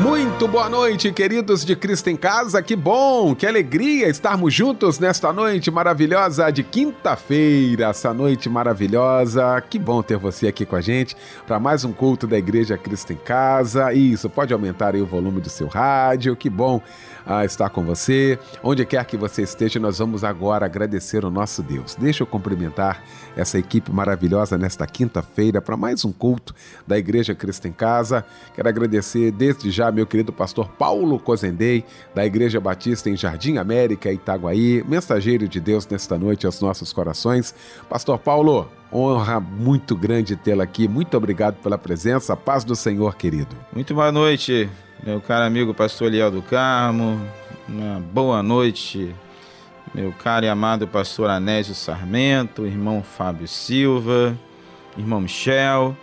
Muito boa noite, queridos de Cristo em Casa. Que bom, que alegria estarmos juntos nesta noite maravilhosa de quinta-feira. Essa noite maravilhosa. Que bom ter você aqui com a gente para mais um culto da Igreja Cristo em Casa. Isso, pode aumentar aí o volume do seu rádio. Que bom ah, estar com você. Onde quer que você esteja, nós vamos agora agradecer o nosso Deus. Deixa eu cumprimentar essa equipe maravilhosa nesta quinta-feira para mais um culto da Igreja Cristo em Casa. Quero agradecer desde já meu querido pastor Paulo Cozendei, da Igreja Batista em Jardim América, Itaguaí, mensageiro de Deus nesta noite aos nossos corações. Pastor Paulo, honra muito grande tê-lo aqui. Muito obrigado pela presença. Paz do Senhor, querido. Muito boa noite, meu caro amigo pastor Eliel do Carmo. Uma boa noite, meu caro e amado pastor Anésio Sarmento, irmão Fábio Silva, irmão Michel.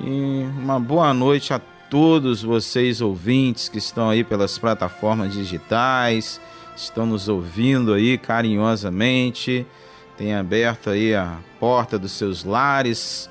E uma boa noite a todos vocês ouvintes que estão aí pelas plataformas digitais, estão nos ouvindo aí carinhosamente, tem aberto aí a porta dos seus lares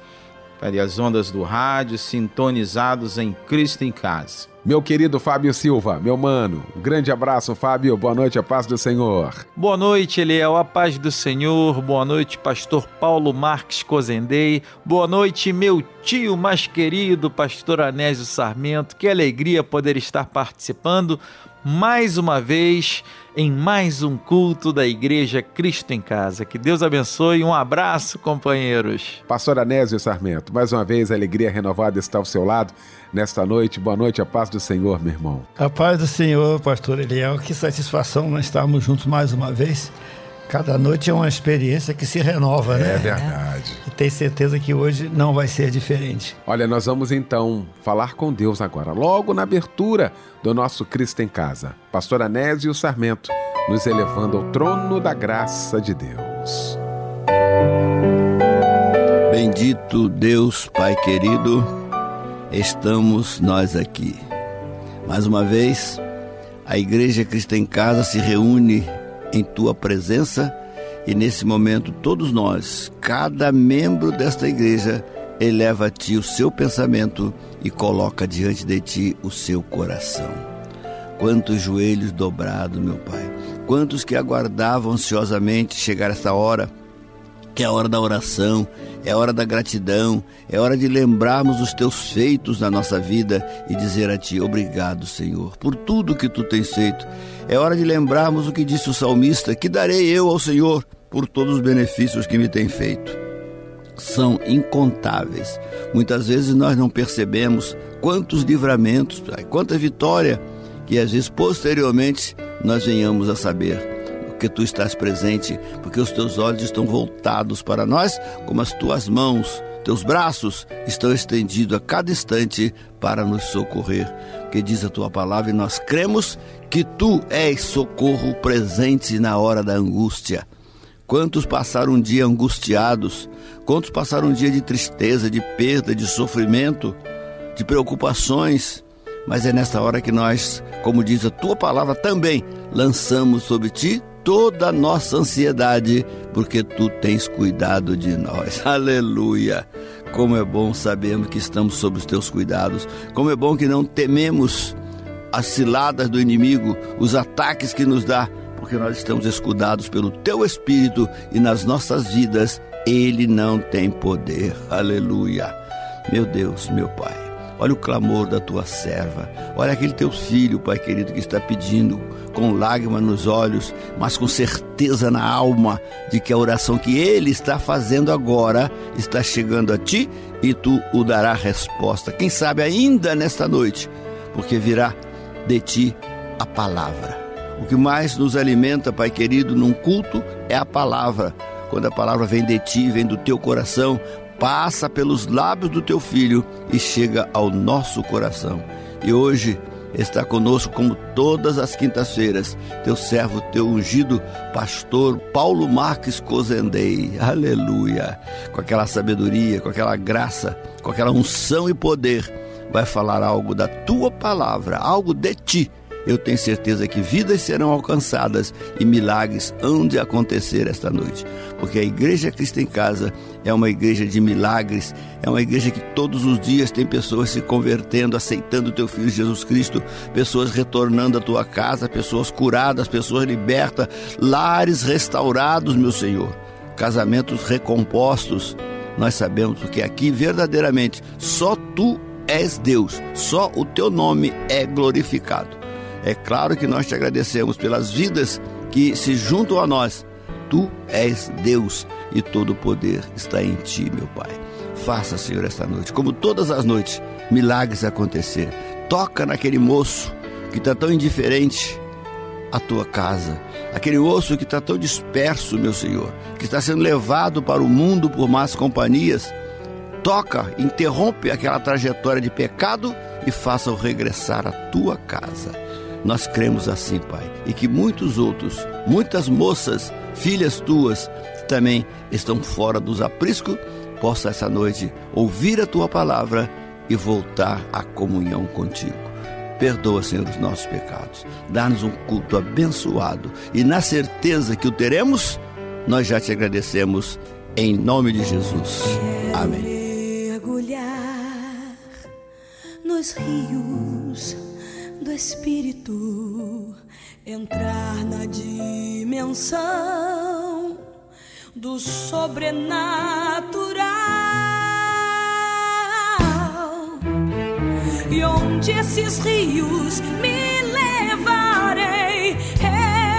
para as ondas do rádio, sintonizados em Cristo em Casa. Meu querido Fábio Silva, meu mano, um grande abraço, Fábio. Boa noite, a paz do Senhor. Boa noite, Eliel, a paz do Senhor. Boa noite, pastor Paulo Marques Cozendei. Boa noite, meu tio mais querido, pastor Anésio Sarmento. Que alegria poder estar participando mais uma vez em mais um culto da Igreja Cristo em Casa. Que Deus abençoe. Um abraço, companheiros. Pastor Anésio Sarmento, mais uma vez a alegria renovada está ao seu lado nesta noite. Boa noite, a paz do Senhor, meu irmão. A paz do Senhor, pastor Eliel. Que satisfação nós estarmos juntos mais uma vez. Cada noite é uma experiência que se renova, é né? É verdade. E tenho certeza que hoje não vai ser diferente. Olha, nós vamos então falar com Deus agora, logo na abertura do nosso Cristo em Casa. Pastor Anésio Sarmento, nos elevando ao trono da graça de Deus. Bendito Deus, Pai querido, estamos nós aqui. Mais uma vez, a Igreja Cristo em Casa se reúne em tua presença e nesse momento todos nós, cada membro desta igreja, eleva a ti o seu pensamento e coloca diante de ti o seu coração. Quantos joelhos dobrados, meu Pai, quantos que aguardavam ansiosamente chegar esta hora que é a hora da oração, é a hora da gratidão, é hora de lembrarmos os teus feitos na nossa vida e dizer a ti obrigado, Senhor, por tudo que tu tens feito. É hora de lembrarmos o que disse o salmista: que darei eu ao Senhor por todos os benefícios que me tem feito. São incontáveis. Muitas vezes nós não percebemos quantos livramentos, quanta vitória que às vezes posteriormente nós venhamos a saber porque tu estás presente, porque os teus olhos estão voltados para nós, como as tuas mãos, teus braços estão estendidos a cada instante para nos socorrer. Que diz a tua palavra e nós cremos que tu és socorro presente na hora da angústia. Quantos passaram um dia angustiados? Quantos passaram um dia de tristeza, de perda, de sofrimento, de preocupações? Mas é nesta hora que nós, como diz a tua palavra, também lançamos sobre ti toda a nossa ansiedade, porque tu tens cuidado de nós. Aleluia! Como é bom sabermos que estamos sob os teus cuidados. Como é bom que não tememos as ciladas do inimigo, os ataques que nos dá, porque nós estamos escudados pelo teu espírito e nas nossas vidas ele não tem poder. Aleluia! Meu Deus, meu Pai. Olha o clamor da tua serva. Olha aquele teu filho, Pai querido, que está pedindo com lágrimas nos olhos, mas com certeza na alma de que a oração que ele está fazendo agora está chegando a ti e tu o dará resposta. Quem sabe ainda nesta noite, porque virá de ti a palavra. O que mais nos alimenta, Pai querido, num culto é a palavra. Quando a palavra vem de ti, vem do teu coração, passa pelos lábios do teu filho e chega ao nosso coração. E hoje está conosco como todas as quintas-feiras. Teu servo, teu ungido pastor Paulo Marques Cozendei. Aleluia. Com aquela sabedoria, com aquela graça, com aquela unção e poder, vai falar algo da tua palavra, algo de ti eu tenho certeza que vidas serão alcançadas e milagres hão de acontecer esta noite. Porque a Igreja Cristo em Casa é uma igreja de milagres, é uma igreja que todos os dias tem pessoas se convertendo, aceitando o teu Filho Jesus Cristo, pessoas retornando à tua casa, pessoas curadas, pessoas libertas, lares restaurados, meu Senhor, casamentos recompostos. Nós sabemos que aqui verdadeiramente só tu és Deus, só o teu nome é glorificado. É claro que nós te agradecemos pelas vidas que se juntam a nós. Tu és Deus e todo o poder está em ti, meu Pai. Faça, Senhor, esta noite, como todas as noites, milagres acontecer. Toca naquele moço que está tão indiferente à tua casa, aquele moço que está tão disperso, meu Senhor, que está sendo levado para o mundo por más companhias. Toca, interrompe aquela trajetória de pecado e faça-o regressar à tua casa. Nós cremos assim, Pai, e que muitos outros, muitas moças, filhas tuas, também estão fora dos apriscos, possa essa noite ouvir a tua palavra e voltar à comunhão contigo. Perdoa, Senhor, os nossos pecados. Dá-nos um culto abençoado e na certeza que o teremos, nós já te agradecemos em nome de Jesus. Amém. Mergulhar nos rios do Espírito entrar na dimensão do sobrenatural. E onde esses rios me levarem,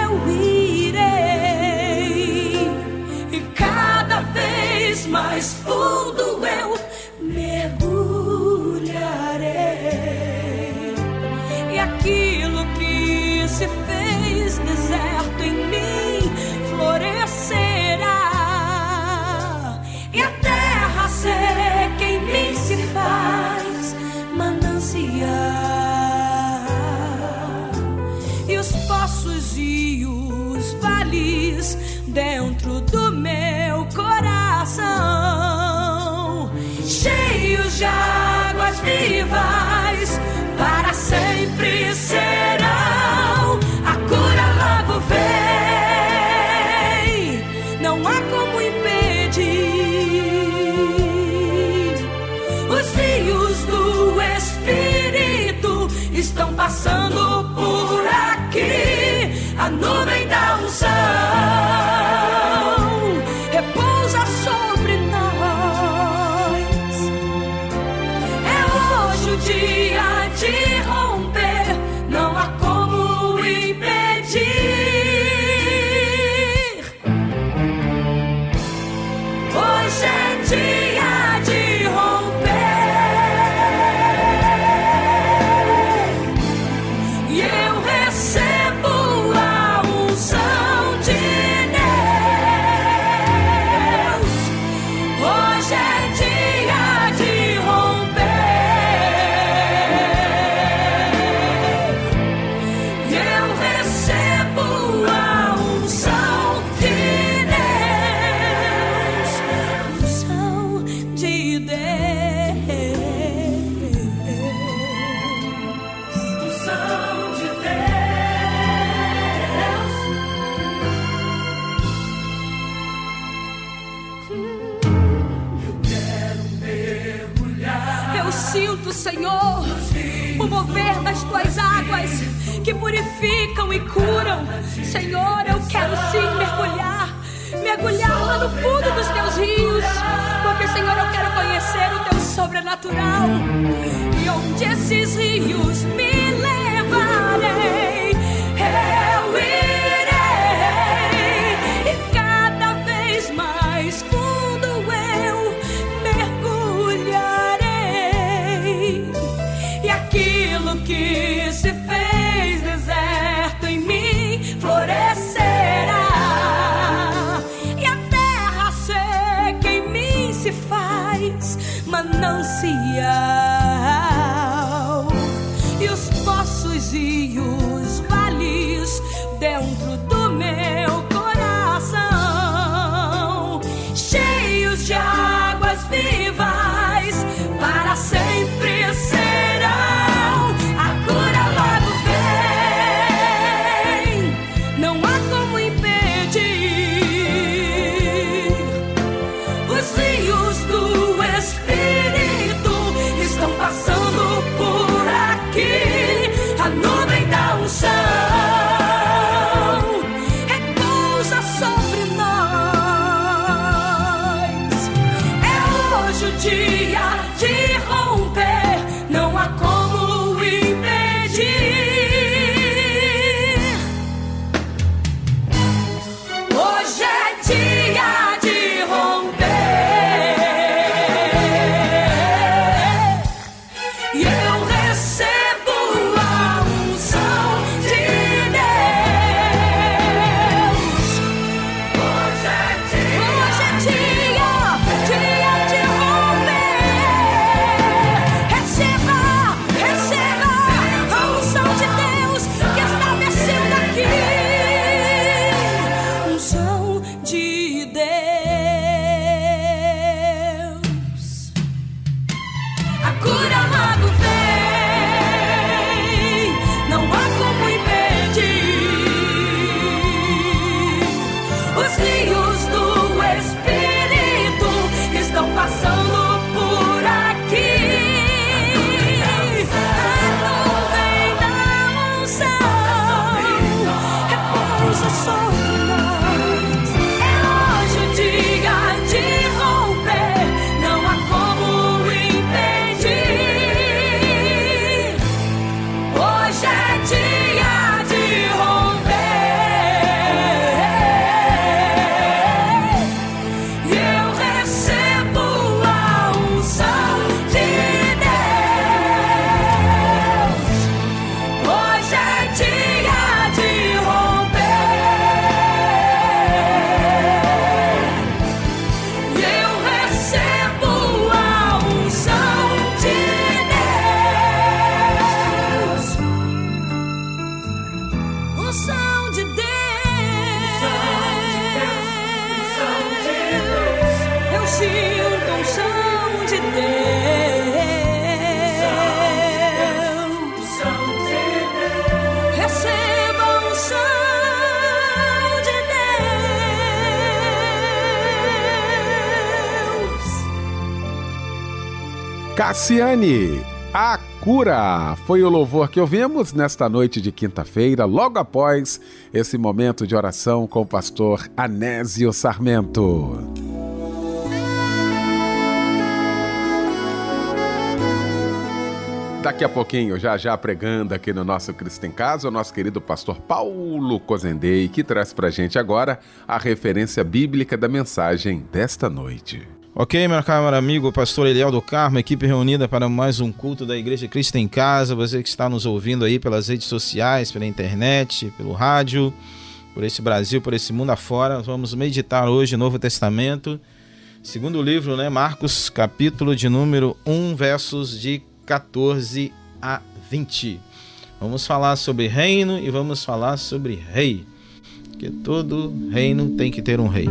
eu irei. E cada vez mais fundo Cassiane, a cura foi o louvor que ouvimos nesta noite de quinta-feira, logo após esse momento de oração com o pastor Anésio Sarmento. Daqui a pouquinho, já já pregando aqui no nosso Cristo em Casa, o nosso querido pastor Paulo Cozendei, que traz pra gente agora a referência bíblica da mensagem desta noite. Ok, meu caro amigo, pastor Eliel do Carmo, equipe reunida para mais um culto da Igreja Cristo em Casa. Você que está nos ouvindo aí pelas redes sociais, pela internet, pelo rádio, por esse Brasil, por esse mundo afora. Vamos meditar hoje o Novo Testamento, segundo livro, né? Marcos, capítulo de número 1, versos de 14 a 20. Vamos falar sobre reino e vamos falar sobre rei. Porque todo reino tem que ter um rei.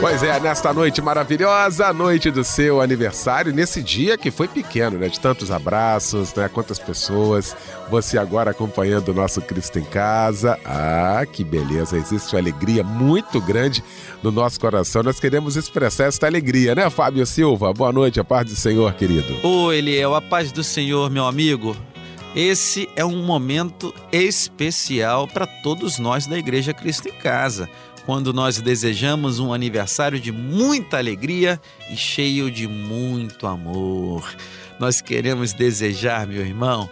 Pois é, nesta noite maravilhosa, noite do seu aniversário, nesse dia que foi pequeno, né? De tantos abraços, né? Quantas pessoas. Você agora acompanhando o nosso Cristo em Casa. Ah, que beleza! Existe uma alegria muito grande no nosso coração. Nós queremos expressar esta alegria, né, Fábio Silva? Boa noite, a paz do Senhor, querido. Ô, Eliel, a paz do Senhor, meu amigo. Esse é um momento especial para todos nós da Igreja Cristo em Casa quando nós desejamos um aniversário de muita alegria e cheio de muito amor. Nós queremos desejar, meu irmão,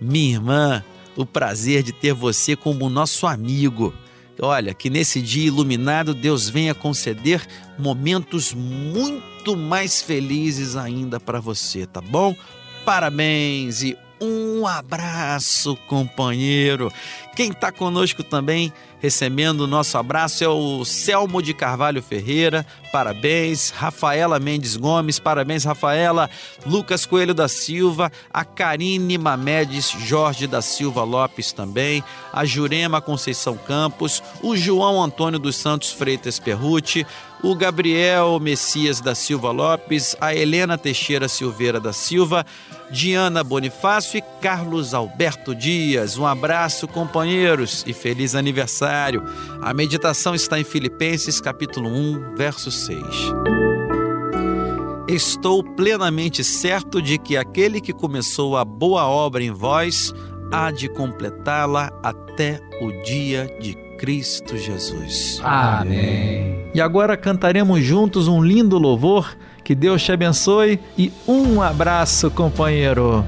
minha irmã, o prazer de ter você como nosso amigo. Olha, que nesse dia iluminado Deus venha conceder momentos muito mais felizes ainda para você, tá bom? Parabéns e um abraço, companheiro. Quem está conosco também recebendo o nosso abraço é o Selmo de Carvalho Ferreira, parabéns. Rafaela Mendes Gomes, parabéns, Rafaela. Lucas Coelho da Silva, a Karine Mamedes Jorge da Silva Lopes também, a Jurema Conceição Campos, o João Antônio dos Santos Freitas Perruti, o Gabriel Messias da Silva Lopes, a Helena Teixeira Silveira da Silva, Diana Bonifácio e Carlos Alberto Dias. Um abraço, companheiros, e feliz aniversário. A meditação está em Filipenses, capítulo 1, verso 6. Estou plenamente certo de que aquele que começou a boa obra em vós há de completá-la até o dia de Cristo Jesus. Amém. E agora cantaremos juntos um lindo louvor. Que Deus te abençoe e um abraço, companheiro.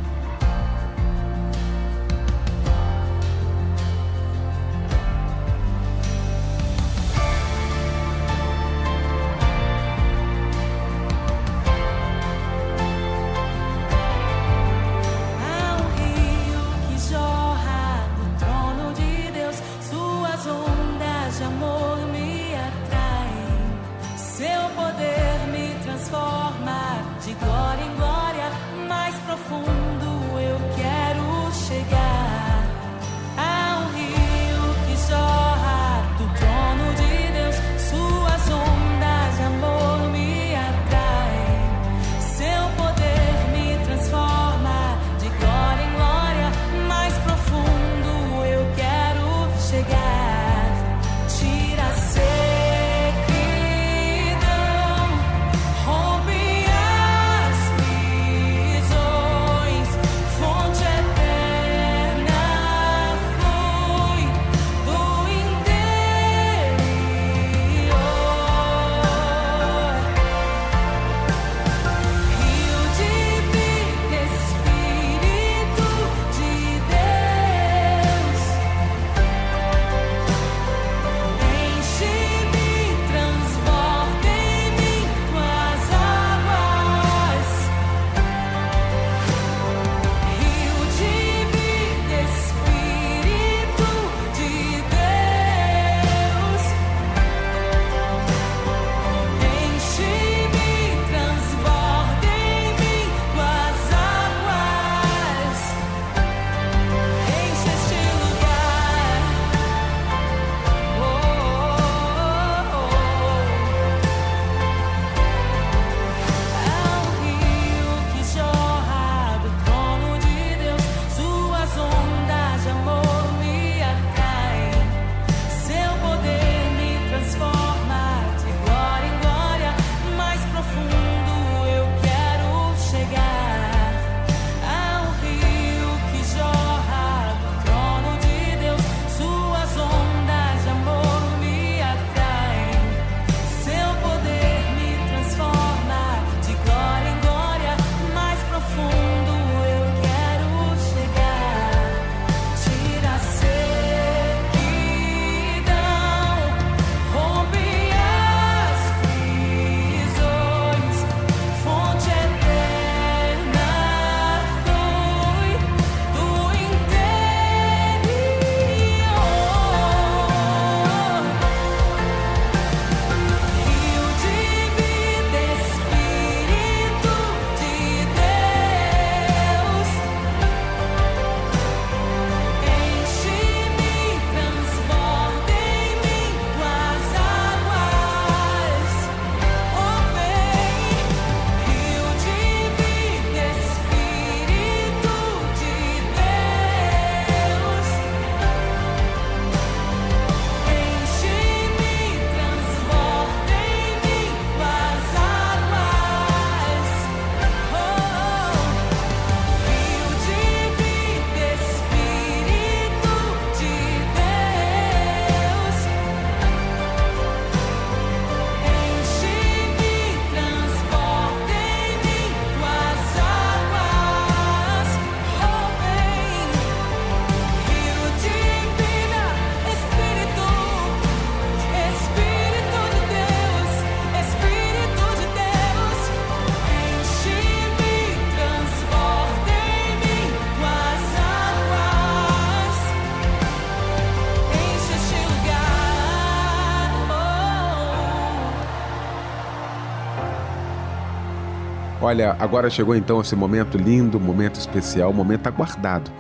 Olha, agora chegou então esse momento lindo, momento especial, momento aguardado.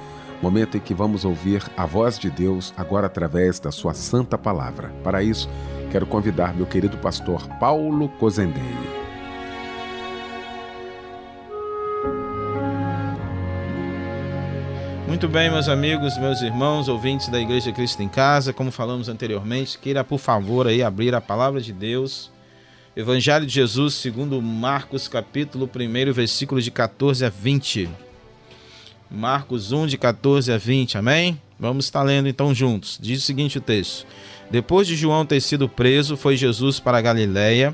Momento em que vamos ouvir a voz de Deus agora através da sua santa palavra. Para isso, quero convidar meu querido pastor Paulo Cozendei. Muito bem, meus amigos, meus irmãos, ouvintes da Igreja Cristo em Casa, como falamos anteriormente, queira por favor aí abrir a palavra de Deus Evangelho de Jesus, segundo Marcos, capítulo 1, versículos de 14 a 20. Marcos 1, de 14 a 20, amém? Vamos estar lendo então juntos. Diz o seguinte o texto: Depois de João ter sido preso, foi Jesus para a Galiléia,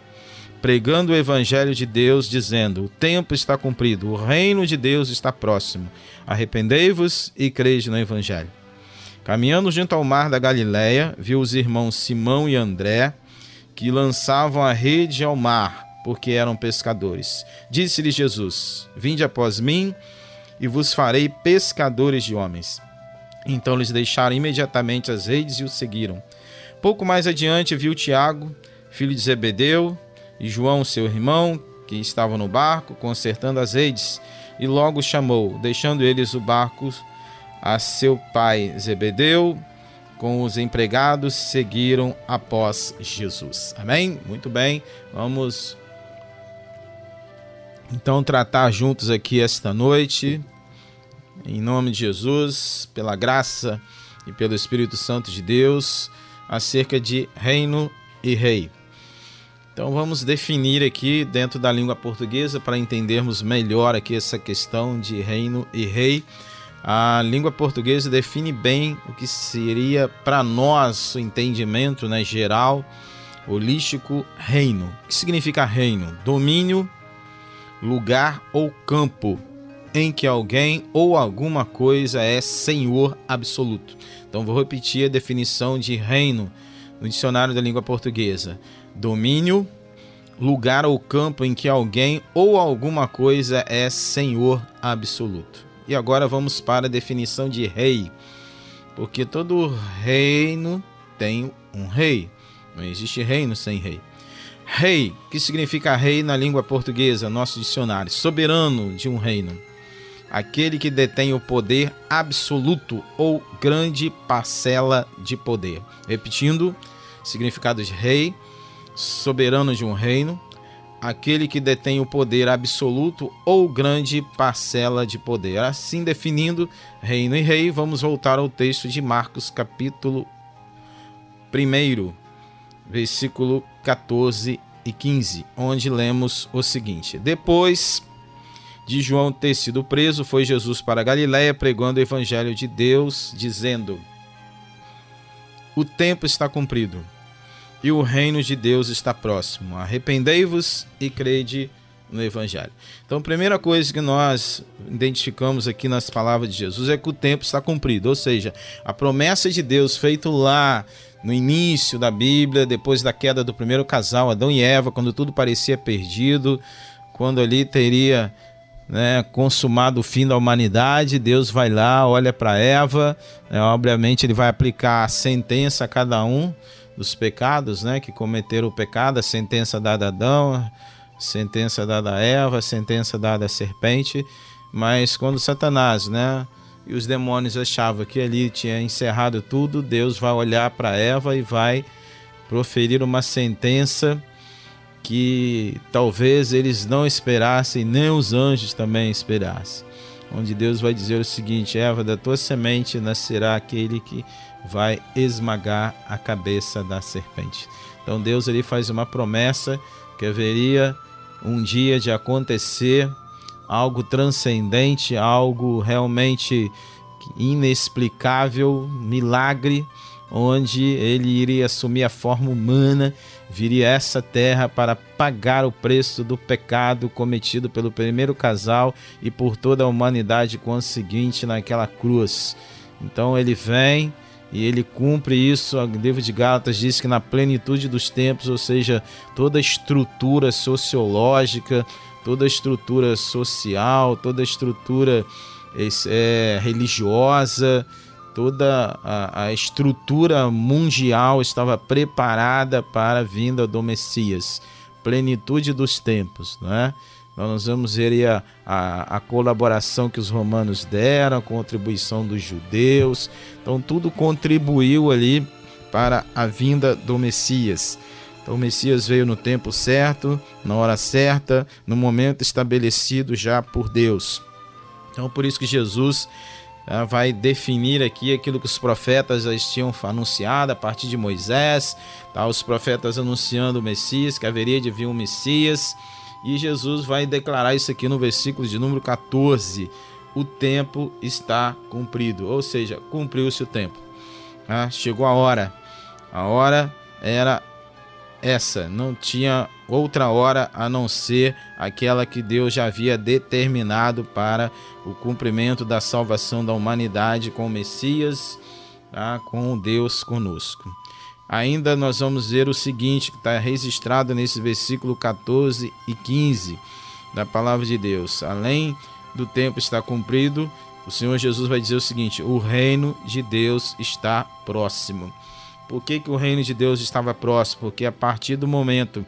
pregando o evangelho de Deus, dizendo: O tempo está cumprido, o reino de Deus está próximo. Arrependei-vos e crede no evangelho. Caminhando junto ao mar da Galiléia, viu os irmãos Simão e André que lançavam a rede ao mar, porque eram pescadores. Disse-lhe Jesus: Vinde após mim, e vos farei pescadores de homens. Então eles deixaram imediatamente as redes e o seguiram. Pouco mais adiante viu Tiago, filho de Zebedeu, e João, seu irmão, que estavam no barco, consertando as redes, e logo chamou, deixando eles o barco a seu pai Zebedeu com os empregados seguiram após Jesus. Amém? Muito bem, vamos então tratar juntos aqui esta noite, em nome de Jesus, pela graça e pelo Espírito Santo de Deus, acerca de reino e rei. Então vamos definir aqui dentro da língua portuguesa para entendermos melhor aqui essa questão de reino e rei a língua portuguesa define bem o que seria para nós o entendimento né, geral, holístico, reino. O que significa reino? Domínio, lugar ou campo em que alguém ou alguma coisa é senhor absoluto. Então vou repetir a definição de reino no dicionário da língua portuguesa: domínio, lugar ou campo em que alguém ou alguma coisa é senhor absoluto. E agora vamos para a definição de rei. Porque todo reino tem um rei. Não existe reino sem rei. Rei, que significa rei na língua portuguesa, nosso dicionário, soberano de um reino. Aquele que detém o poder absoluto ou grande parcela de poder. Repetindo, significado de rei, soberano de um reino, aquele que detém o poder absoluto ou grande parcela de poder. Assim definindo reino e rei, vamos voltar ao texto de Marcos, capítulo 1, versículo 14 e 15, onde lemos o seguinte: Depois de João ter sido preso, foi Jesus para Galiléia pregando o evangelho de Deus, dizendo: O tempo está cumprido e o reino de Deus está próximo. Arrependei-vos e crede no Evangelho. Então, a primeira coisa que nós identificamos aqui nas palavras de Jesus é que o tempo está cumprido, ou seja, a promessa de Deus feita lá no início da Bíblia, depois da queda do primeiro casal, Adão e Eva, quando tudo parecia perdido, quando ali teria né, consumado o fim da humanidade, Deus vai lá, olha para Eva, né, obviamente ele vai aplicar a sentença a cada um dos pecados, né, que cometeram o pecado, a sentença dada a Adão, sentença dada a Eva, sentença dada à serpente, mas quando Satanás, né, e os demônios achavam que ali tinha encerrado tudo, Deus vai olhar para Eva e vai proferir uma sentença que talvez eles não esperassem, nem os anjos também esperassem. Onde Deus vai dizer o seguinte: Eva, da tua semente nascerá aquele que vai esmagar a cabeça da serpente. Então Deus ele faz uma promessa que haveria um dia de acontecer algo transcendente, algo realmente inexplicável, milagre, onde ele iria assumir a forma humana, viria essa terra para pagar o preço do pecado cometido pelo primeiro casal e por toda a humanidade conseguinte naquela cruz. Então ele vem e ele cumpre isso. O de Gálatas diz que na plenitude dos tempos, ou seja, toda a estrutura sociológica, toda a estrutura social, toda a estrutura é, religiosa, toda a, a, estrutura mundial estava preparada para a vinda do Messias. Plenitude dos tempos, não é? Nós vamos ver a, a, a, colaboração que os romanos deram, a contribuição dos judeus. Então, tudo contribuiu ali para a vinda do Messias. Então, o Messias veio no tempo certo, na hora certa, no momento estabelecido já por Deus. Então, por isso que Jesus ah, vai definir aqui aquilo que os profetas já tinham anunciado a partir de Moisés, tá? os profetas anunciando o Messias, que haveria de vir um Messias, e Jesus vai declarar isso aqui no versículo de número 14: o tempo está cumprido, ou seja, cumpriu-se o tempo. Ah, chegou a hora, a hora era essa, não tinha outra hora a não ser aquela que Deus já havia determinado para o cumprimento da salvação da humanidade com o Messias, tá? com Deus conosco. Ainda nós vamos ver o seguinte, que está registrado nesse versículo 14 e 15 da palavra de Deus. Além do tempo estar cumprido, o Senhor Jesus vai dizer o seguinte: o reino de Deus está próximo. Por que, que o reino de Deus estava próximo? Porque a partir do momento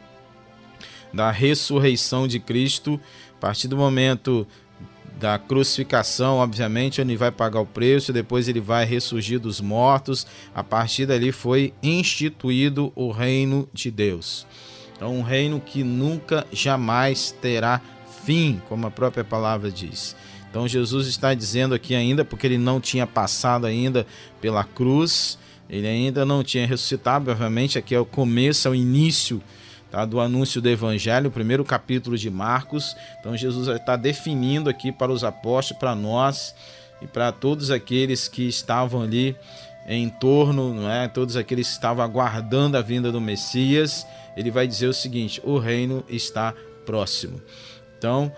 da ressurreição de Cristo, a partir do momento da crucificação, obviamente, onde vai pagar o preço, depois ele vai ressurgir dos mortos. A partir dali foi instituído o reino de Deus. Então, um reino que nunca, jamais terá fim, como a própria palavra diz. Então, Jesus está dizendo aqui ainda, porque ele não tinha passado ainda pela cruz, ele ainda não tinha ressuscitado, obviamente, aqui é o começo, é o início tá, do anúncio do Evangelho, o primeiro capítulo de Marcos. Então Jesus está definindo aqui para os apóstolos, para nós e para todos aqueles que estavam ali em torno, não é? todos aqueles que estavam aguardando a vinda do Messias. Ele vai dizer o seguinte: o reino está próximo. Então,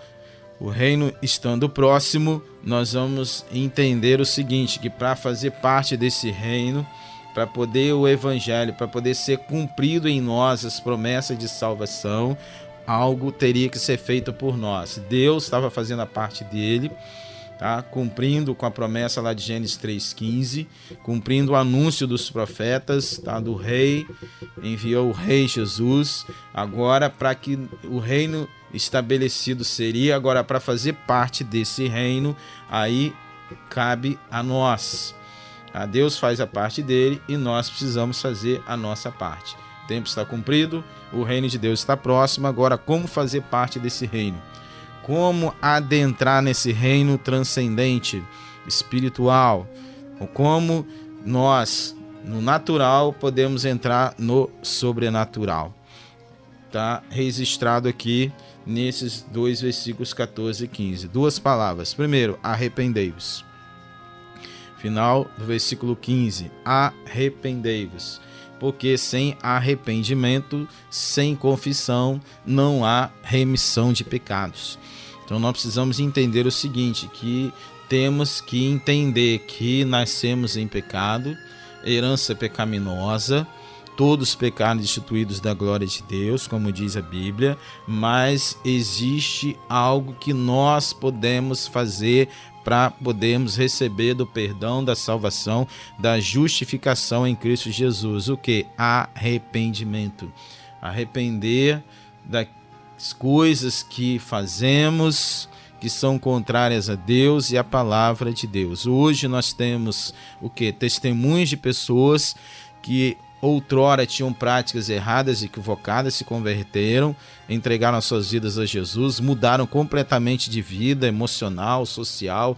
o reino estando próximo, nós vamos entender o seguinte: que para fazer parte desse reino, para poder o evangelho, para poder ser cumprido em nós as promessas de salvação, algo teria que ser feito por nós. Deus estava fazendo a parte dele, tá? Cumprindo com a promessa lá de Gênesis 3:15, cumprindo o anúncio dos profetas, tá? Do rei, enviou o rei Jesus, agora para que o reino estabelecido seria agora para fazer parte desse reino, aí cabe a nós a Deus faz a parte dele e nós precisamos fazer a nossa parte. O tempo está cumprido, o reino de Deus está próximo. Agora, como fazer parte desse reino? Como adentrar nesse reino transcendente, espiritual? Como nós, no natural, podemos entrar no sobrenatural? Está registrado aqui nesses dois versículos 14 e 15. Duas palavras. Primeiro, arrependei-vos. Final do versículo 15: Arrependei-vos, porque sem arrependimento, sem confissão, não há remissão de pecados. Então nós precisamos entender o seguinte, que temos que entender que nascemos em pecado, herança pecaminosa, todos pecaram destituídos da glória de Deus, como diz a Bíblia, mas existe algo que nós podemos fazer para podermos receber do perdão, da salvação, da justificação em Cristo Jesus. O que? Arrependimento. Arrepender das coisas que fazemos que são contrárias a Deus e a palavra de Deus. Hoje nós temos o que? Testemunhos de pessoas que outrora tinham práticas erradas e equivocadas, se converteram, entregaram as suas vidas a Jesus, mudaram completamente de vida emocional, social,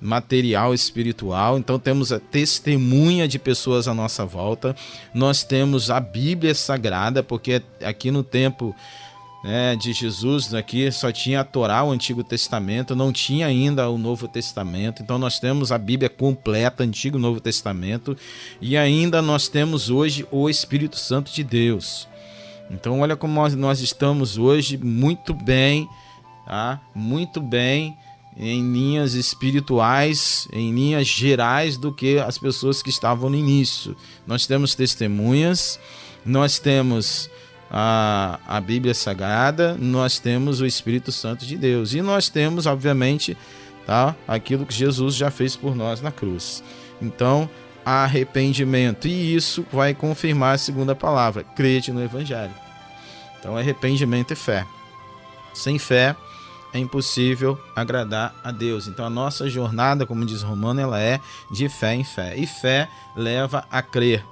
material, espiritual. Então temos a testemunha de pessoas à nossa volta. Nós temos a Bíblia Sagrada, porque aqui no tempo né, de Jesus aqui só tinha a Torá, o Antigo Testamento, não tinha ainda o Novo Testamento. Então nós temos a Bíblia completa, Antigo e Novo Testamento, e ainda nós temos hoje o Espírito Santo de Deus. Então olha como nós, nós estamos hoje muito bem, tá? Muito bem em linhas espirituais, em linhas gerais do que as pessoas que estavam no início. Nós temos testemunhas, nós temos a, a Bíblia Sagrada, nós temos o Espírito Santo de Deus. E nós temos, obviamente, tá, aquilo que Jesus já fez por nós na cruz. Então, arrependimento. E isso vai confirmar a segunda palavra: crede no Evangelho. Então, arrependimento e fé. Sem fé, é impossível agradar a Deus. Então a nossa jornada, como diz Romano, ela é de fé em fé. E fé leva a crer.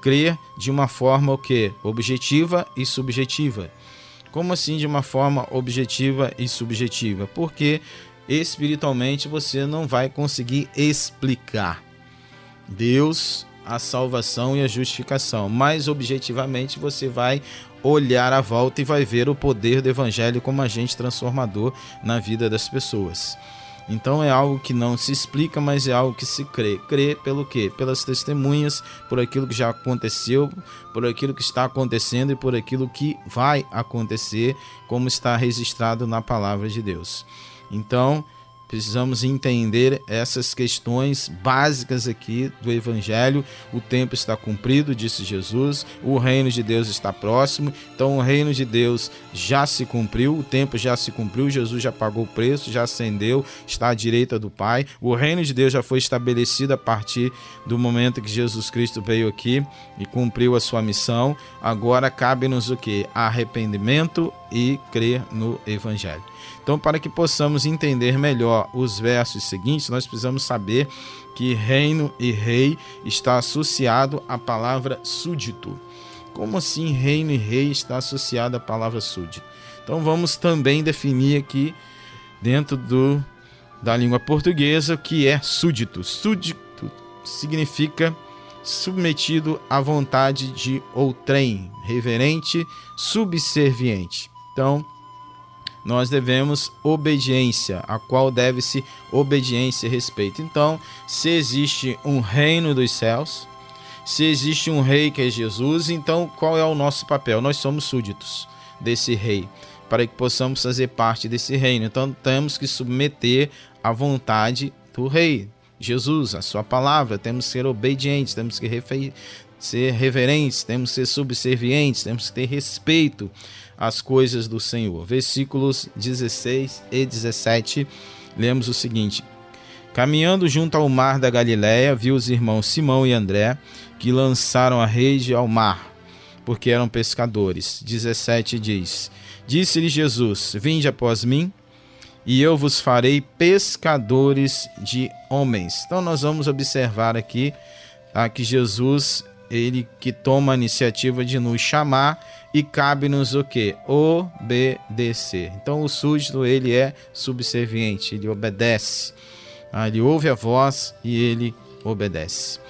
Crer de uma forma o quê? Objetiva e subjetiva. Como assim de uma forma objetiva e subjetiva? Porque espiritualmente você não vai conseguir explicar Deus, a salvação e a justificação, mas objetivamente você vai olhar à volta e vai ver o poder do evangelho como agente transformador na vida das pessoas. Então é algo que não se explica, mas é algo que se crê. Crê pelo quê? Pelas testemunhas, por aquilo que já aconteceu, por aquilo que está acontecendo e por aquilo que vai acontecer, como está registrado na palavra de Deus. Então, Precisamos entender essas questões básicas aqui do Evangelho. O tempo está cumprido, disse Jesus. O reino de Deus está próximo. Então, o reino de Deus já se cumpriu. O tempo já se cumpriu. Jesus já pagou o preço, já ascendeu, está à direita do Pai. O reino de Deus já foi estabelecido a partir do momento que Jesus Cristo veio aqui e cumpriu a sua missão. Agora cabe-nos o que? Arrependimento e crer no Evangelho. Então, para que possamos entender melhor os versos seguintes, nós precisamos saber que reino e rei está associado à palavra súdito. Como assim reino e rei está associado à palavra súdito? Então vamos também definir aqui dentro do da língua portuguesa o que é súdito. Súdito significa submetido à vontade de outrem, reverente, subserviente. Então, nós devemos obediência, a qual deve-se obediência e respeito. Então, se existe um reino dos céus, se existe um rei que é Jesus, então qual é o nosso papel? Nós somos súditos desse rei, para que possamos fazer parte desse reino. Então, temos que submeter à vontade do rei, Jesus, a sua palavra, temos que ser obedientes, temos que ser reverentes, temos que ser subservientes, temos que ter respeito as coisas do Senhor. Versículos 16 e 17, lemos o seguinte: Caminhando junto ao mar da Galiléia, viu os irmãos Simão e André, que lançaram a rede ao mar, porque eram pescadores. 17 diz: Disse-lhe Jesus: Vinde após mim, e eu vos farei pescadores de homens. Então nós vamos observar aqui tá, que Jesus, ele que toma a iniciativa de nos chamar e cabe-nos o que? Obedecer. Então o súdito ele é subserviente, ele obedece. Ah, ele ouve a voz e ele obedece.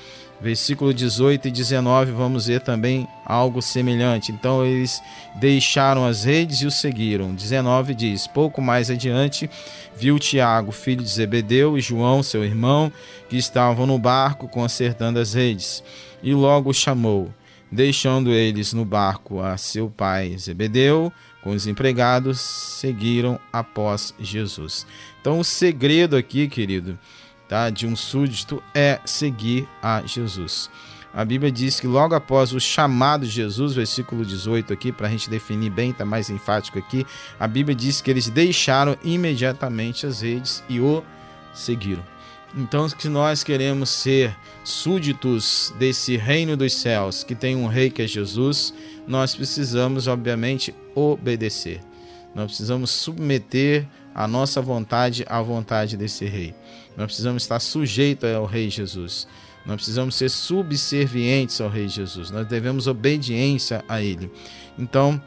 Versículo 18 e 19, vamos ver também algo semelhante. Então eles deixaram as redes e o seguiram. 19 diz: Pouco mais adiante, viu Tiago, filho de Zebedeu, e João, seu irmão, que estavam no barco consertando as redes, e logo o chamou Deixando eles no barco a seu pai Zebedeu, com os empregados, seguiram após Jesus. Então, o segredo aqui, querido, tá, de um súdito é seguir a Jesus. A Bíblia diz que logo após o chamado de Jesus, versículo 18 aqui, para a gente definir bem, está mais enfático aqui, a Bíblia diz que eles deixaram imediatamente as redes e o seguiram. Então, se nós queremos ser súditos desse reino dos céus, que tem um rei que é Jesus, nós precisamos, obviamente, obedecer. Nós precisamos submeter a nossa vontade à vontade desse rei. Nós precisamos estar sujeitos ao rei Jesus. Nós precisamos ser subservientes ao rei Jesus. Nós devemos obediência a ele. Então,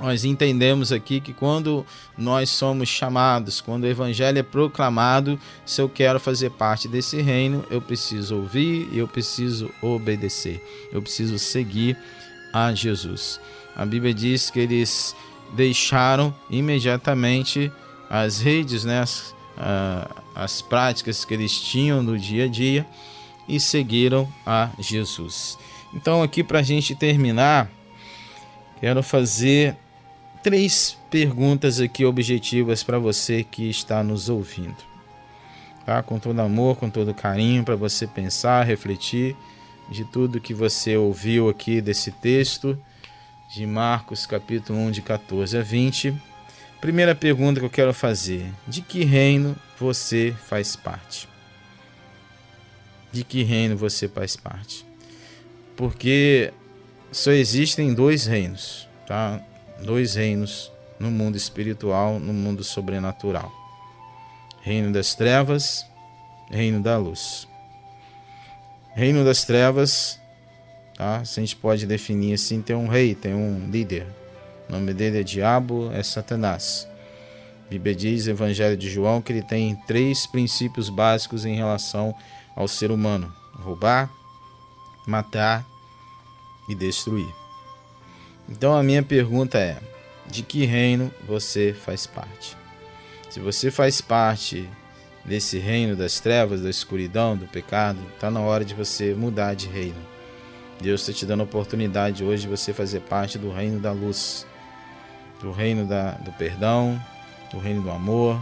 nós entendemos aqui que quando nós somos chamados, quando o evangelho é proclamado, se eu quero fazer parte desse reino, eu preciso ouvir e eu preciso obedecer. Eu preciso seguir a Jesus. A Bíblia diz que eles deixaram imediatamente as redes, né, as, as práticas que eles tinham no dia a dia e seguiram a Jesus. Então, aqui para a gente terminar, quero fazer três perguntas aqui objetivas para você que está nos ouvindo. Tá? Com todo amor, com todo carinho, para você pensar, refletir de tudo que você ouviu aqui desse texto de Marcos, capítulo 1, de 14 a 20. Primeira pergunta que eu quero fazer: de que reino você faz parte? De que reino você faz parte? Porque só existem dois reinos, tá? Dois reinos no mundo espiritual, no mundo sobrenatural. Reino das trevas, reino da luz. Reino das trevas, tá? Se a gente pode definir assim, tem um rei, tem um líder. O nome dele é Diabo, é Satanás. A Bíblia diz, Evangelho de João, que ele tem três princípios básicos em relação ao ser humano: roubar, matar e destruir. Então a minha pergunta é: de que reino você faz parte? Se você faz parte desse reino das trevas, da escuridão, do pecado, está na hora de você mudar de reino. Deus está te dando a oportunidade hoje de você fazer parte do reino da luz, do reino da, do perdão, do reino do amor,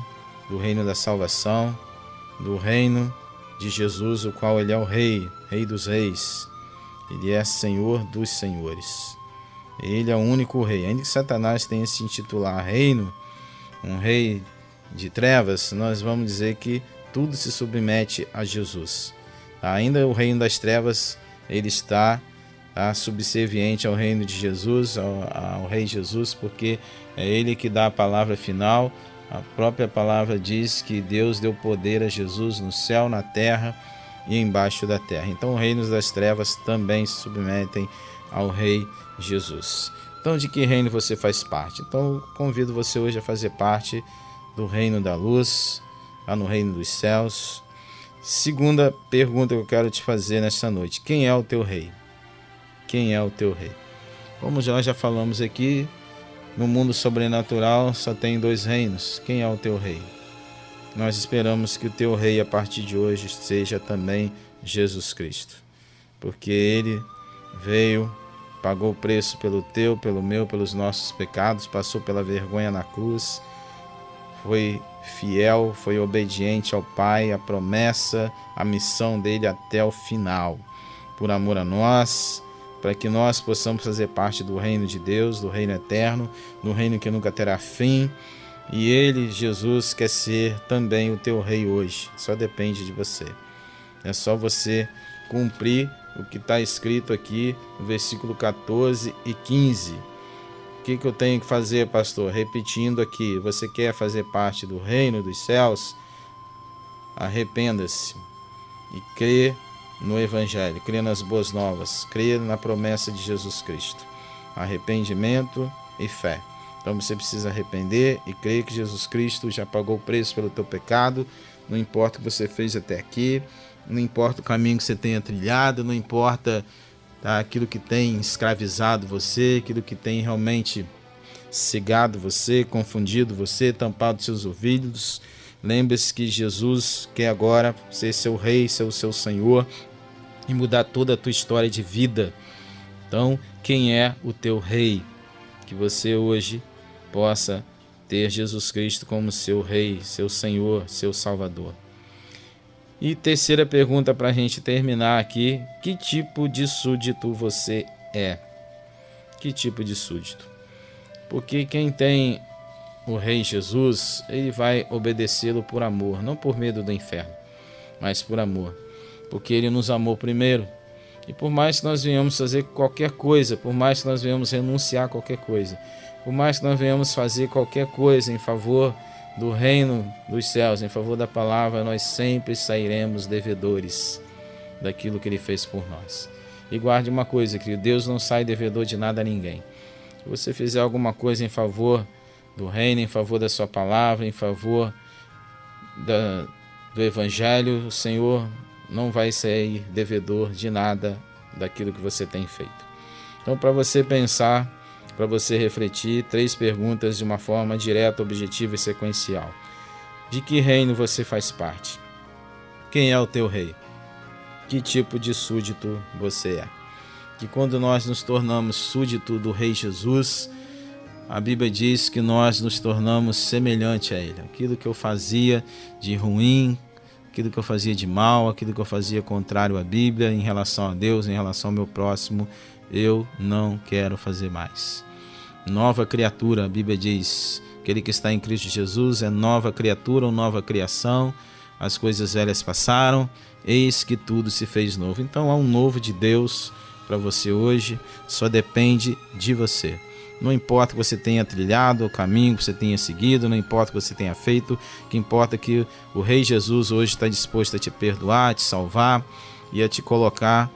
do reino da salvação, do reino de Jesus, o qual ele é o rei, rei dos reis. Ele é Senhor dos senhores. Ele é o único rei. Ainda que Satanás tenha se intitular reino, um rei de trevas, nós vamos dizer que tudo se submete a Jesus. Ainda o reino das trevas ele está tá, subserviente ao reino de Jesus, ao, ao Rei Jesus, porque é Ele que dá a palavra final. A própria palavra diz que Deus deu poder a Jesus no céu, na terra e embaixo da terra. Então, os reinos das trevas também se submetem ao Rei Jesus. Então, de que reino você faz parte? Então, convido você hoje a fazer parte do reino da luz, lá no reino dos céus. Segunda pergunta que eu quero te fazer nesta noite: quem é o teu rei? Quem é o teu rei? Como nós já falamos aqui, no mundo sobrenatural só tem dois reinos. Quem é o teu rei? Nós esperamos que o teu rei a partir de hoje seja também Jesus Cristo, porque ele veio, pagou o preço pelo teu, pelo meu, pelos nossos pecados, passou pela vergonha na cruz foi fiel, foi obediente ao Pai, à promessa, à missão dele até o final. Por amor a nós, para que nós possamos fazer parte do reino de Deus, do reino eterno, do reino que nunca terá fim. E ele, Jesus, quer ser também o teu rei hoje. Só depende de você. É só você cumprir o que está escrito aqui no versículo 14 e 15 que, que eu tenho que fazer, pastor? Repetindo aqui: você quer fazer parte do reino dos céus? Arrependa-se e crê no Evangelho, crê nas boas novas, crê na promessa de Jesus Cristo. Arrependimento e fé. Então você precisa arrepender e crer que Jesus Cristo já pagou o preço pelo teu pecado. Não importa o que você fez até aqui, não importa o caminho que você tenha trilhado, não importa tá? aquilo que tem escravizado você, aquilo que tem realmente cegado você, confundido você, tampado seus ouvidos. Lembre-se que Jesus quer agora ser seu rei, ser o seu Senhor e mudar toda a tua história de vida. Então, quem é o teu rei? Que você hoje possa ter Jesus Cristo como seu rei, seu Senhor, seu Salvador. E terceira pergunta para a gente terminar aqui: que tipo de súdito você é? Que tipo de súdito? Porque quem tem o Rei Jesus, ele vai obedecê-lo por amor, não por medo do inferno, mas por amor, porque ele nos amou primeiro. E por mais que nós venhamos fazer qualquer coisa, por mais que nós venhamos renunciar a qualquer coisa, por mais que nós venhamos fazer qualquer coisa em favor do reino dos céus, em favor da palavra, nós sempre sairemos devedores daquilo que ele fez por nós. E guarde uma coisa, querido, Deus não sai devedor de nada a ninguém. Se você fizer alguma coisa em favor do reino, em favor da sua palavra, em favor da, do evangelho, o Senhor não vai sair devedor de nada daquilo que você tem feito. Então, para você pensar para você refletir três perguntas de uma forma direta, objetiva e sequencial. De que reino você faz parte? Quem é o teu rei? Que tipo de súdito você é? Que quando nós nos tornamos súdito do Rei Jesus, a Bíblia diz que nós nos tornamos semelhante a Ele. Aquilo que eu fazia de ruim, aquilo que eu fazia de mal, aquilo que eu fazia contrário à Bíblia, em relação a Deus, em relação ao meu próximo, eu não quero fazer mais nova criatura. A Bíblia diz: aquele que está em Cristo Jesus é nova criatura ou nova criação. As coisas velhas passaram, eis que tudo se fez novo. Então há um novo de Deus para você hoje, só depende de você. Não importa que você tenha trilhado o caminho que você tenha seguido, não importa o que você tenha feito, o que importa é que o Rei Jesus hoje está disposto a te perdoar, a te salvar e a te colocar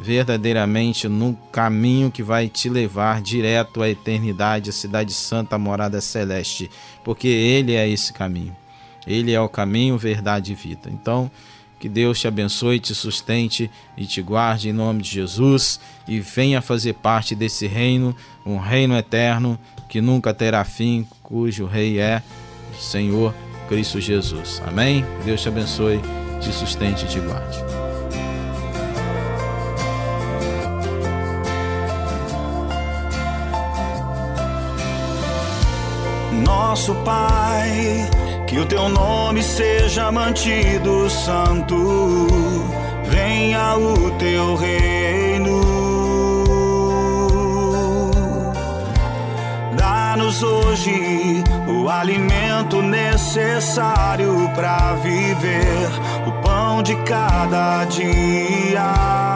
verdadeiramente no caminho que vai te levar direto à eternidade, à cidade santa, à morada celeste, porque ele é esse caminho. Ele é o caminho, verdade e vida. Então, que Deus te abençoe, te sustente e te guarde em nome de Jesus e venha fazer parte desse reino, um reino eterno que nunca terá fim, cujo rei é Senhor Cristo Jesus. Amém? Deus te abençoe, te sustente e te guarde. Nosso Pai, que o teu nome seja mantido santo, venha o teu reino. Dá-nos hoje o alimento necessário para viver, o pão de cada dia.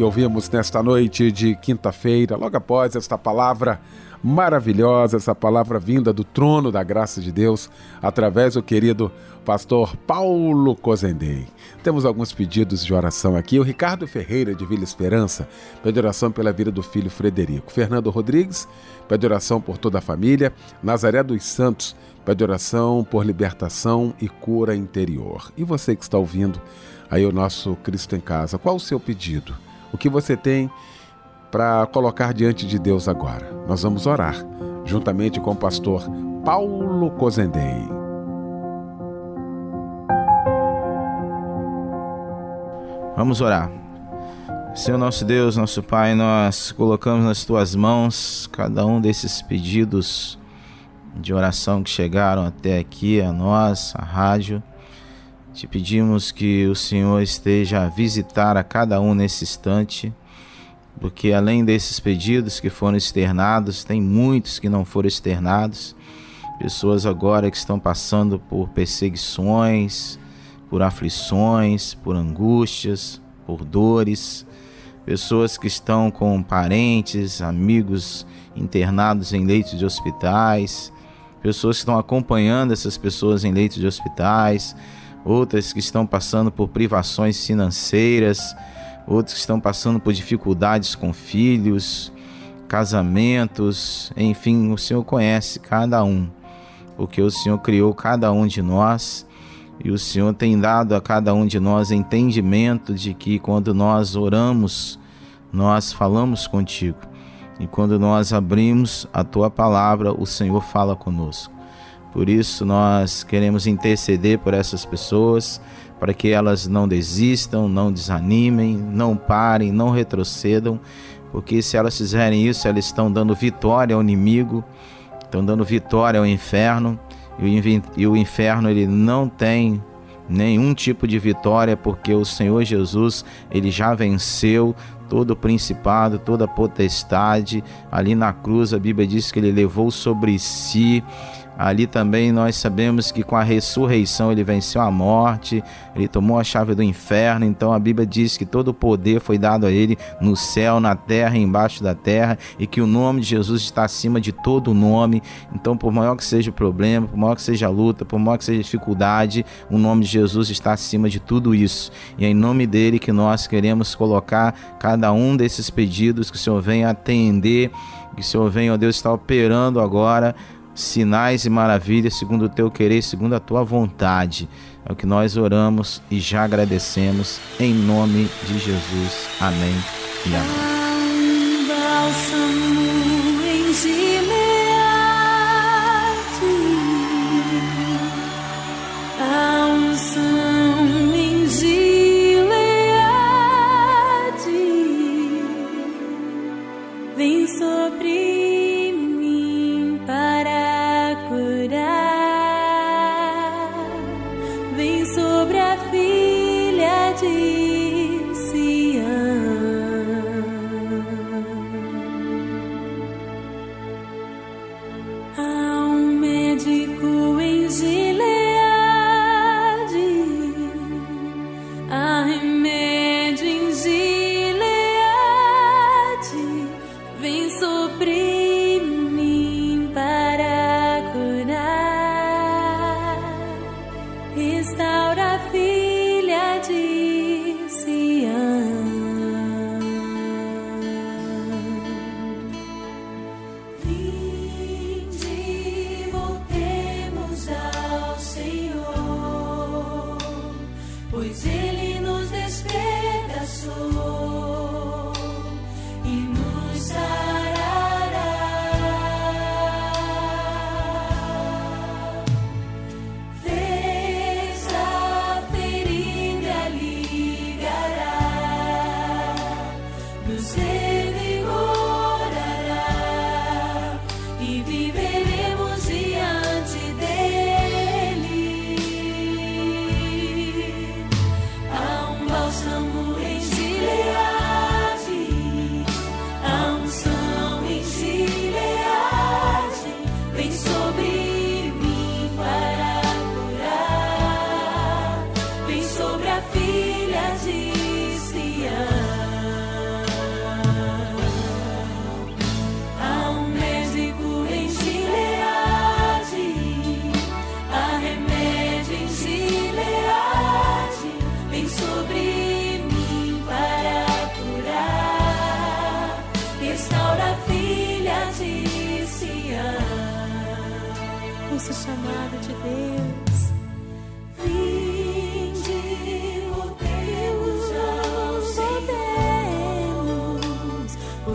Que ouvimos nesta noite de quinta-feira, logo após esta palavra maravilhosa, essa palavra vinda do trono da graça de Deus, através do querido pastor Paulo Cozendei. Temos alguns pedidos de oração aqui. O Ricardo Ferreira, de Vila Esperança, pede oração pela vida do filho Frederico. Fernando Rodrigues, pede oração por toda a família. Nazaré dos Santos, pede oração por libertação e cura interior. E você que está ouvindo aí o nosso Cristo em Casa, qual o seu pedido? O que você tem para colocar diante de Deus agora? Nós vamos orar, juntamente com o pastor Paulo Cozendei. Vamos orar. Senhor nosso Deus, nosso Pai, nós colocamos nas tuas mãos cada um desses pedidos de oração que chegaram até aqui a nós, a rádio. Te pedimos que o Senhor esteja a visitar a cada um nesse instante, porque além desses pedidos que foram externados, tem muitos que não foram externados. Pessoas agora que estão passando por perseguições, por aflições, por angústias, por dores. Pessoas que estão com parentes, amigos internados em leitos de hospitais. Pessoas que estão acompanhando essas pessoas em leitos de hospitais outras que estão passando por privações financeiras, outros que estão passando por dificuldades com filhos, casamentos, enfim, o Senhor conhece cada um, porque o Senhor criou cada um de nós e o Senhor tem dado a cada um de nós entendimento de que quando nós oramos, nós falamos contigo. E quando nós abrimos a tua palavra, o Senhor fala conosco. Por isso, nós queremos interceder por essas pessoas, para que elas não desistam, não desanimem, não parem, não retrocedam, porque se elas fizerem isso, elas estão dando vitória ao inimigo, estão dando vitória ao inferno, e o inferno ele não tem nenhum tipo de vitória, porque o Senhor Jesus, ele já venceu todo o principado, toda a potestade. Ali na cruz a Bíblia diz que ele levou sobre si Ali também nós sabemos que com a ressurreição ele venceu a morte, ele tomou a chave do inferno. Então a Bíblia diz que todo o poder foi dado a ele no céu, na terra embaixo da terra, e que o nome de Jesus está acima de todo nome. Então, por maior que seja o problema, por maior que seja a luta, por maior que seja a dificuldade, o nome de Jesus está acima de tudo isso. E é em nome dele que nós queremos colocar cada um desses pedidos que o Senhor venha atender, que o Senhor venha, ó Deus, está operando agora sinais e maravilhas segundo o teu querer, segundo a tua vontade. É o que nós oramos e já agradecemos em nome de Jesus. Amém e amém.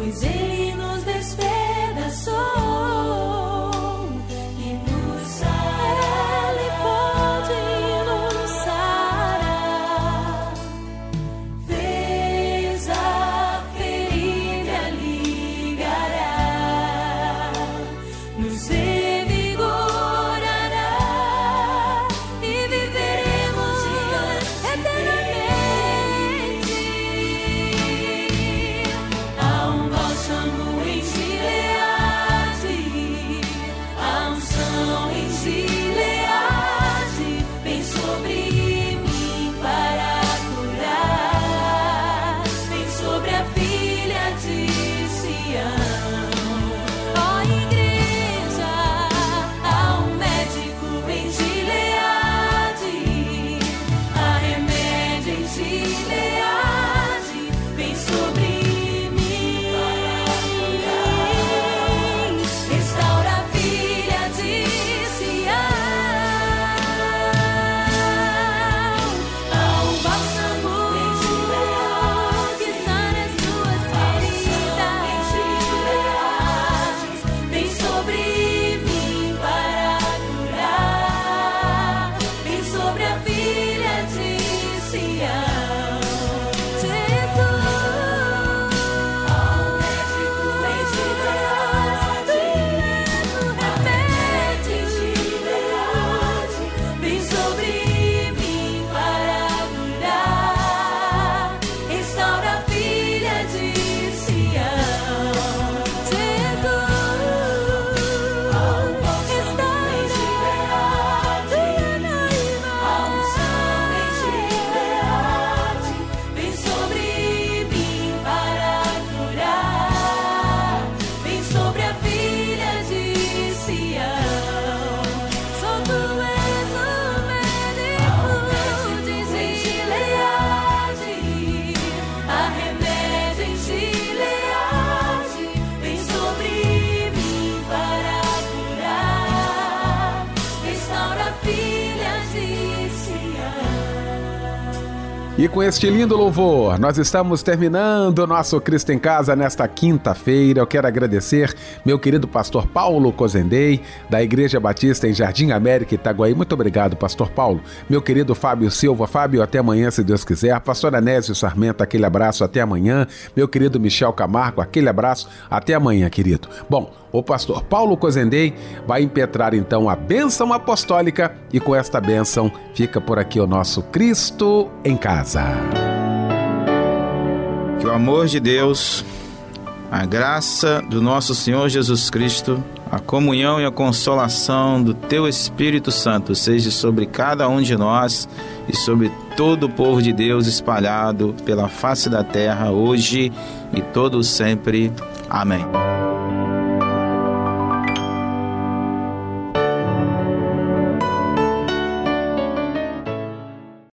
Voltemos, pois E com este lindo louvor, nós estamos terminando o nosso Cristo em Casa nesta quinta-feira. Eu quero agradecer meu querido pastor Paulo Cozendei, da Igreja Batista em Jardim América, Itaguaí. Muito obrigado, pastor Paulo. Meu querido Fábio Silva. Fábio, até amanhã, se Deus quiser. Pastor Anésio Sarmento, aquele abraço, até amanhã. Meu querido Michel Camargo, aquele abraço, até amanhã, querido. Bom, o pastor Paulo Cozendei vai impetrar então a bênção apostólica e com esta bênção fica por aqui o nosso Cristo em Casa. Que o amor de Deus, a graça do nosso Senhor Jesus Cristo, a comunhão e a consolação do Teu Espírito Santo seja sobre cada um de nós e sobre todo o povo de Deus espalhado pela face da terra hoje e todo sempre. Amém.